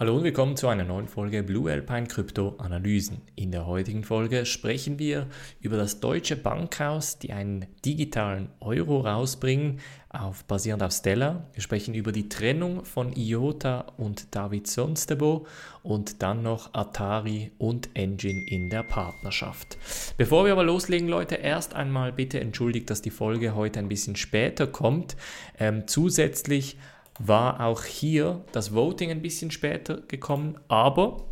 Hallo und willkommen zu einer neuen Folge Blue Alpine Krypto Analysen. In der heutigen Folge sprechen wir über das Deutsche Bankhaus, die einen digitalen Euro rausbringen, auf, basierend auf Stellar. Wir sprechen über die Trennung von IOTA und David Sonstebo und dann noch Atari und Engine in der Partnerschaft. Bevor wir aber loslegen, Leute, erst einmal bitte entschuldigt, dass die Folge heute ein bisschen später kommt. Ähm, zusätzlich war auch hier das Voting ein bisschen später gekommen, aber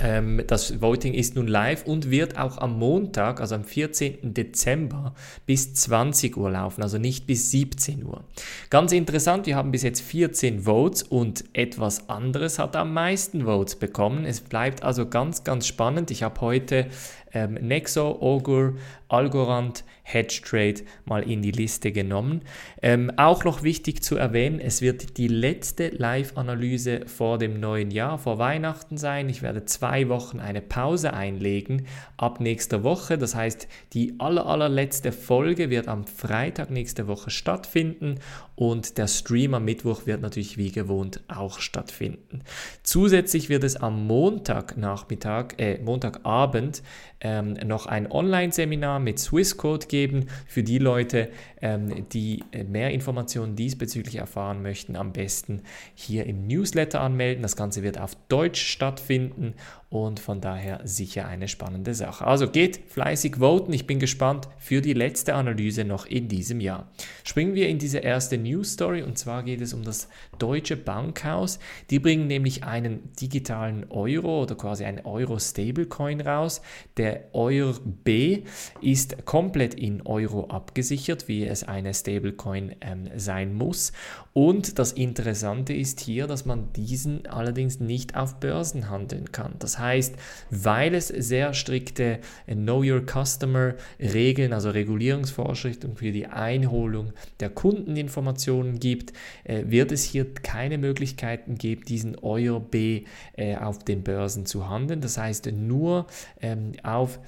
ähm, das Voting ist nun live und wird auch am Montag, also am 14. Dezember, bis 20 Uhr laufen, also nicht bis 17 Uhr. Ganz interessant, wir haben bis jetzt 14 Votes und etwas anderes hat am meisten Votes bekommen. Es bleibt also ganz, ganz spannend. Ich habe heute ähm, Nexo, Augur, Algorand, Hedge mal in die Liste genommen. Ähm, auch noch wichtig zu erwähnen, es wird die letzte Live-Analyse vor dem neuen Jahr, vor Weihnachten sein. Ich werde zwei Wochen eine Pause einlegen ab nächster Woche. Das heißt, die aller, allerletzte Folge wird am Freitag nächste Woche stattfinden und der Stream am Mittwoch wird natürlich wie gewohnt auch stattfinden. Zusätzlich wird es am Montagnachmittag, äh, Montagabend ähm, noch ein Online-Seminar mit Swissquote geben für die Leute, die äh, mehr Informationen diesbezüglich erfahren möchten. Am besten hier im Newsletter anmelden. Das Ganze wird auf Deutsch stattfinden und von daher sicher eine spannende Sache. Also geht fleißig voten. Ich bin gespannt für die letzte Analyse noch in diesem Jahr. Springen wir in diese erste News Story und zwar geht es um das Deutsche Bankhaus. Die bringen nämlich einen digitalen Euro oder quasi einen Euro Stablecoin raus. Der Euro B ist komplett in Euro abgesichert, wie es eine Stablecoin ähm, sein muss. Und das Interessante ist hier, dass man diesen allerdings nicht auf Börsen handeln kann. Das heißt, weil es sehr strikte Know Your Customer Regeln, also Regulierungsvorschriften für die Einholung der Kundeninformationen gibt, äh, wird es hier keine Möglichkeiten geben, diesen Euro B äh, auf den Börsen zu handeln. Das heißt, nur ähm, auf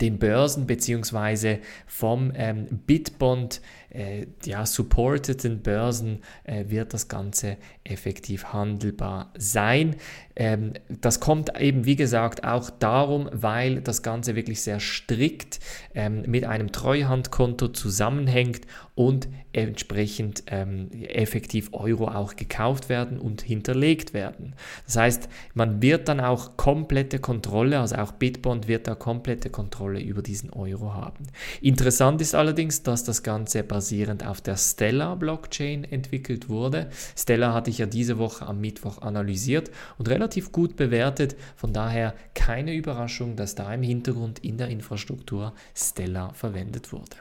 den Börsen beziehungsweise vom ähm, Bitbond äh, ja, supporteten Börsen äh, wird das Ganze effektiv handelbar sein. Ähm, das kommt eben, wie gesagt, auch darum, weil das Ganze wirklich sehr strikt ähm, mit einem Treuhandkonto zusammenhängt und entsprechend ähm, effektiv Euro auch gekauft werden und hinterlegt werden. Das heißt, man wird dann auch komplette Kontrolle, also auch Bitbond wird da komplette Kontrolle über diesen Euro haben. Interessant ist allerdings, dass das Ganze basiert basierend auf der Stellar Blockchain entwickelt wurde. Stellar hatte ich ja diese Woche am Mittwoch analysiert und relativ gut bewertet. Von daher keine Überraschung, dass da im Hintergrund in der Infrastruktur Stellar verwendet wurde.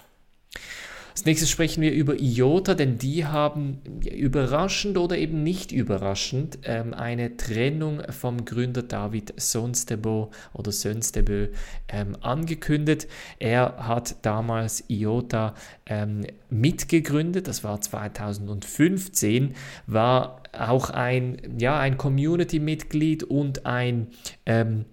Als nächstes sprechen wir über IOTA, denn die haben überraschend oder eben nicht überraschend ähm, eine Trennung vom Gründer David Sonstebo oder Sönstebö ähm, angekündigt. Er hat damals IOTA ähm, mitgegründet, das war 2015, war auch ein, ja, ein Community-Mitglied und ein ähm,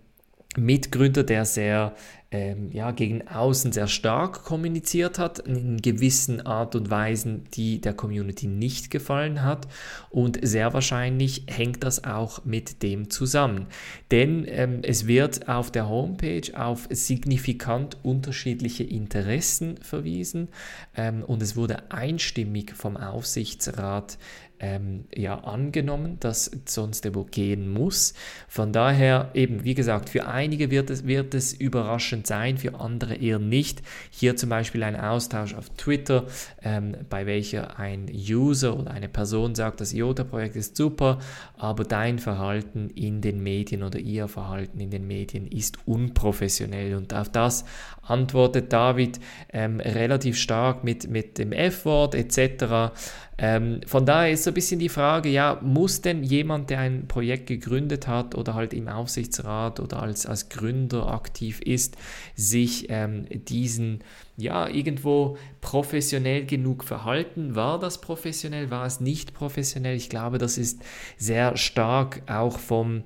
Mitgründer, der sehr ähm, ja, gegen außen sehr stark kommuniziert hat, in gewissen Art und Weisen, die der Community nicht gefallen hat. Und sehr wahrscheinlich hängt das auch mit dem zusammen. Denn ähm, es wird auf der Homepage auf signifikant unterschiedliche Interessen verwiesen ähm, und es wurde einstimmig vom Aufsichtsrat ähm, ja angenommen, dass Sonstebo gehen muss. Von daher eben, wie gesagt, für einige wird es, wird es überraschend sein, für andere eher nicht. Hier zum Beispiel ein Austausch auf Twitter, ähm, bei welcher ein User oder eine Person sagt, das IOTA-Projekt ist super, aber dein Verhalten in den Medien oder ihr Verhalten in den Medien ist unprofessionell. Und auf das antwortet David ähm, relativ stark mit, mit dem F-Wort etc. Ähm, von daher ist so ein bisschen die Frage, ja, muss denn jemand, der ein Projekt gegründet hat oder halt im Aufsichtsrat oder als, als Gründer aktiv ist, sich ähm, diesen, ja, irgendwo professionell genug verhalten? War das professionell? War es nicht professionell? Ich glaube, das ist sehr stark auch vom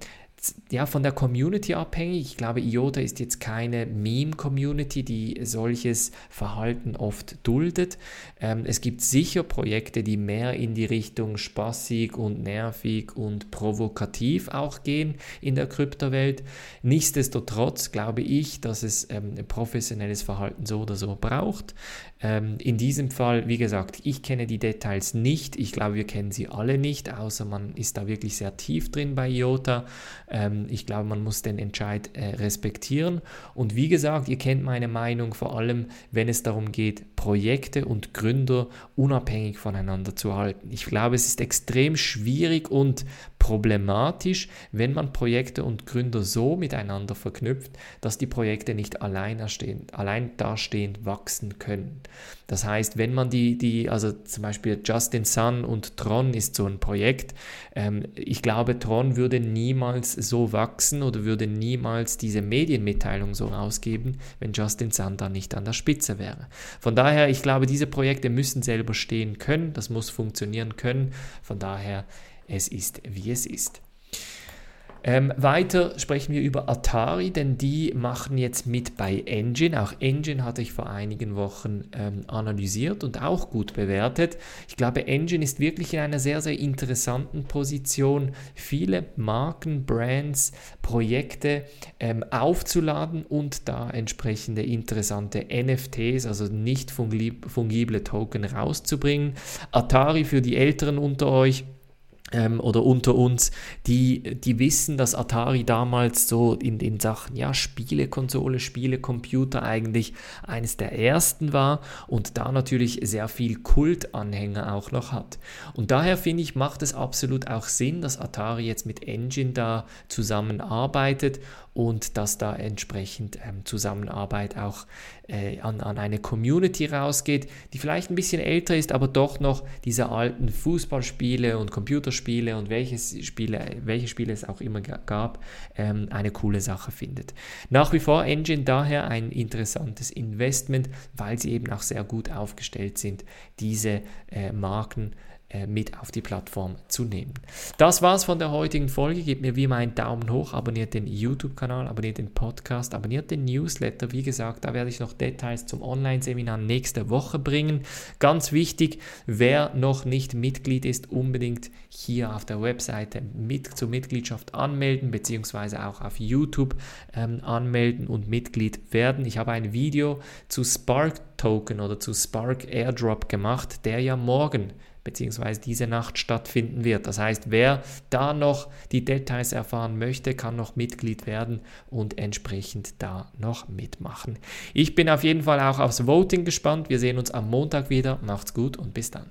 ja von der Community abhängig. Ich glaube, IOTA ist jetzt keine Meme-Community, die solches Verhalten oft duldet. Ähm, es gibt sicher Projekte, die mehr in die Richtung spaßig und nervig und provokativ auch gehen in der Kryptowelt. Nichtsdestotrotz glaube ich, dass es ähm, professionelles Verhalten so oder so braucht. Ähm, in diesem Fall, wie gesagt, ich kenne die Details nicht. Ich glaube, wir kennen sie alle nicht, außer man ist da wirklich sehr tief drin bei IOTA. Ähm, ich glaube, man muss den Entscheid äh, respektieren. Und wie gesagt, ihr kennt meine Meinung, vor allem wenn es darum geht, Projekte und Gründer unabhängig voneinander zu halten. Ich glaube, es ist extrem schwierig und problematisch, wenn man Projekte und Gründer so miteinander verknüpft, dass die Projekte nicht allein, allein dastehend wachsen können. Das heißt, wenn man die, die, also zum Beispiel Justin Sun und Tron ist so ein Projekt, ähm, ich glaube, Tron würde niemals so wachsen oder würde niemals diese Medienmitteilung so rausgeben, wenn Justin Sun da nicht an der Spitze wäre. Von daher, ich glaube, diese Projekte müssen selber stehen können, das muss funktionieren können. Von daher, es ist, wie es ist. Ähm, weiter sprechen wir über Atari, denn die machen jetzt mit bei Engine. Auch Engine hatte ich vor einigen Wochen ähm, analysiert und auch gut bewertet. Ich glaube, Engine ist wirklich in einer sehr, sehr interessanten Position, viele Marken, Brands, Projekte ähm, aufzuladen und da entsprechende interessante NFTs, also nicht fungible Token rauszubringen. Atari für die Älteren unter euch ähm, oder unter uns, die, die wissen, dass Atari damals so in den Sachen, ja, Spielekonsole, Spielecomputer eigentlich eines der ersten war und da natürlich sehr viel Kultanhänger auch noch hat. Und daher finde ich, macht es absolut auch Sinn, dass Atari jetzt mit Engine da zusammenarbeitet und dass da entsprechend ähm, Zusammenarbeit auch äh, an, an eine Community rausgeht, die vielleicht ein bisschen älter ist, aber doch noch diese alten Fußballspiele und Computerspiele und welches Spiele, welche Spiele es auch immer gab, ähm, eine coole Sache findet. Nach wie vor Engine daher ein interessantes Investment, weil sie eben auch sehr gut aufgestellt sind, diese äh, Marken mit auf die Plattform zu nehmen. Das war's von der heutigen Folge. Gebt mir wie immer einen Daumen hoch, abonniert den YouTube-Kanal, abonniert den Podcast, abonniert den Newsletter. Wie gesagt, da werde ich noch Details zum Online-Seminar nächste Woche bringen. Ganz wichtig, wer noch nicht Mitglied ist, unbedingt hier auf der Webseite mit zur Mitgliedschaft anmelden, beziehungsweise auch auf YouTube ähm, anmelden und Mitglied werden. Ich habe ein Video zu Spark Token oder zu Spark Airdrop gemacht, der ja morgen beziehungsweise diese Nacht stattfinden wird. Das heißt, wer da noch die Details erfahren möchte, kann noch Mitglied werden und entsprechend da noch mitmachen. Ich bin auf jeden Fall auch aufs Voting gespannt. Wir sehen uns am Montag wieder. Macht's gut und bis dann.